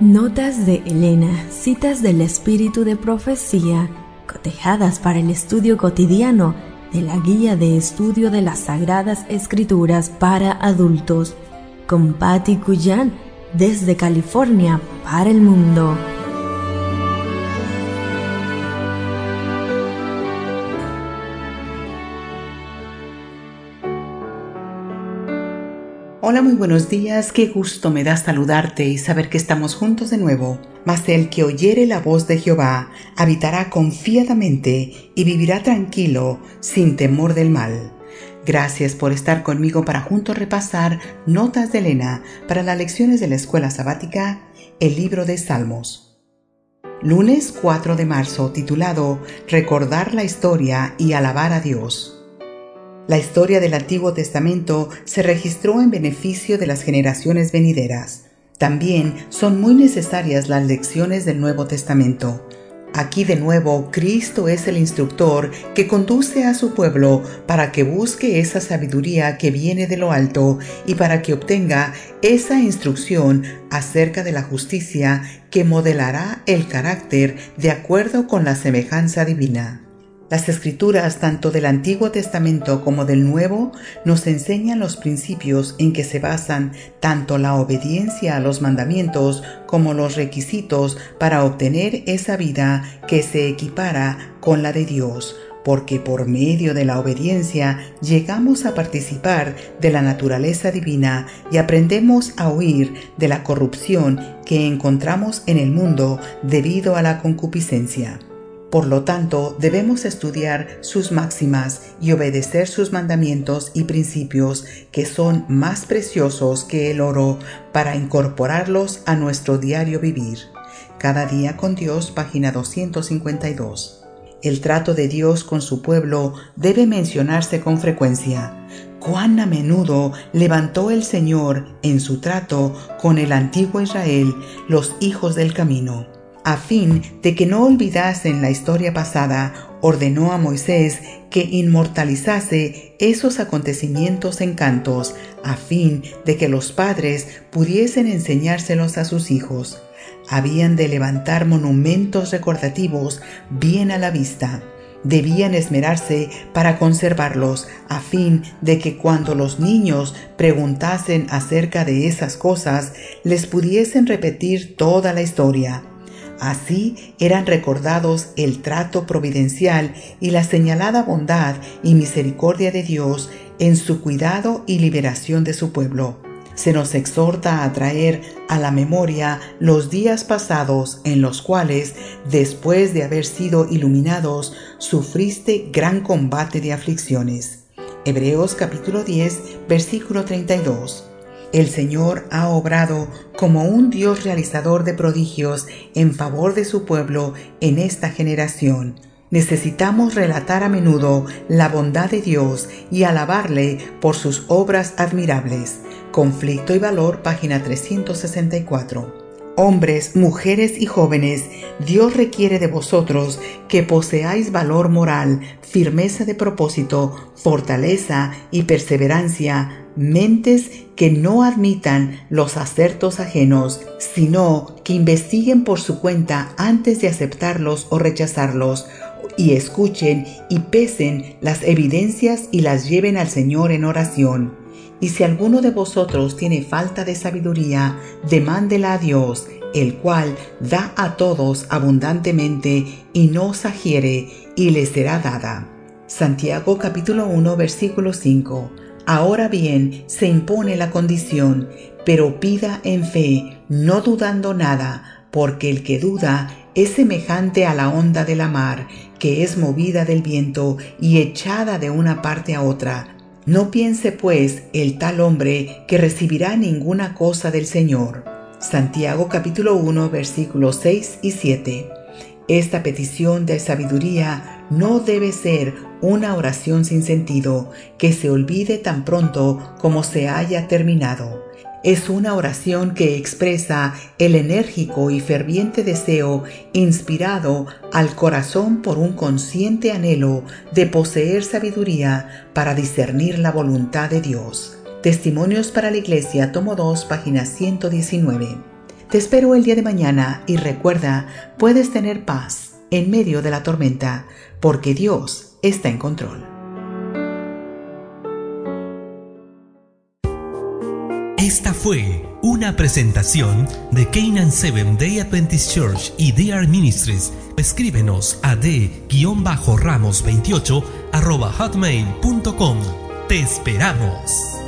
Notas de Elena, citas del espíritu de profecía, cotejadas para el estudio cotidiano de la guía de estudio de las Sagradas Escrituras para adultos, con Patty Cuyan desde California para el mundo. Hola, muy buenos días, qué gusto me da saludarte y saber que estamos juntos de nuevo. Mas el que oyere la voz de Jehová habitará confiadamente y vivirá tranquilo, sin temor del mal. Gracias por estar conmigo para juntos repasar Notas de Elena para las lecciones de la escuela sabática, el libro de Salmos. Lunes 4 de marzo, titulado Recordar la historia y alabar a Dios. La historia del Antiguo Testamento se registró en beneficio de las generaciones venideras. También son muy necesarias las lecciones del Nuevo Testamento. Aquí de nuevo Cristo es el instructor que conduce a su pueblo para que busque esa sabiduría que viene de lo alto y para que obtenga esa instrucción acerca de la justicia que modelará el carácter de acuerdo con la semejanza divina. Las escrituras tanto del Antiguo Testamento como del Nuevo nos enseñan los principios en que se basan tanto la obediencia a los mandamientos como los requisitos para obtener esa vida que se equipara con la de Dios, porque por medio de la obediencia llegamos a participar de la naturaleza divina y aprendemos a huir de la corrupción que encontramos en el mundo debido a la concupiscencia. Por lo tanto, debemos estudiar sus máximas y obedecer sus mandamientos y principios que son más preciosos que el oro para incorporarlos a nuestro diario vivir. Cada día con Dios, página 252. El trato de Dios con su pueblo debe mencionarse con frecuencia. Cuán a menudo levantó el Señor en su trato con el antiguo Israel los hijos del camino a fin de que no olvidasen la historia pasada, ordenó a Moisés que inmortalizase esos acontecimientos en cantos, a fin de que los padres pudiesen enseñárselos a sus hijos. Habían de levantar monumentos recordativos bien a la vista. Debían esmerarse para conservarlos, a fin de que cuando los niños preguntasen acerca de esas cosas, les pudiesen repetir toda la historia Así eran recordados el trato providencial y la señalada bondad y misericordia de Dios en su cuidado y liberación de su pueblo. Se nos exhorta a traer a la memoria los días pasados en los cuales, después de haber sido iluminados, sufriste gran combate de aflicciones. Hebreos capítulo 10, versículo 32. El Señor ha obrado como un Dios realizador de prodigios en favor de su pueblo en esta generación. Necesitamos relatar a menudo la bondad de Dios y alabarle por sus obras admirables. Conflicto y Valor, página 364. Hombres, mujeres y jóvenes, Dios requiere de vosotros que poseáis valor moral, firmeza de propósito, fortaleza y perseverancia, mentes que no admitan los acertos ajenos, sino que investiguen por su cuenta antes de aceptarlos o rechazarlos, y escuchen y pesen las evidencias y las lleven al Señor en oración. Y si alguno de vosotros tiene falta de sabiduría, demándela a Dios, el cual da a todos abundantemente y no sagiere, y le será dada. Santiago capítulo 1 versículo 5. Ahora bien, se impone la condición, pero pida en fe, no dudando nada, porque el que duda es semejante a la onda de la mar, que es movida del viento y echada de una parte a otra. No piense pues el tal hombre que recibirá ninguna cosa del Señor. Santiago capítulo 1 versículos 6 y 7. Esta petición de sabiduría no debe ser una oración sin sentido que se olvide tan pronto como se haya terminado. Es una oración que expresa el enérgico y ferviente deseo inspirado al corazón por un consciente anhelo de poseer sabiduría para discernir la voluntad de Dios. Testimonios para la Iglesia, tomo 2, página 119. Te espero el día de mañana y recuerda, puedes tener paz en medio de la tormenta porque Dios está en control. Esta fue una presentación de Canaan Seven Day Adventist Church y DR Ministries. Escríbenos a d-ramos28 hotmail.com. Te esperamos.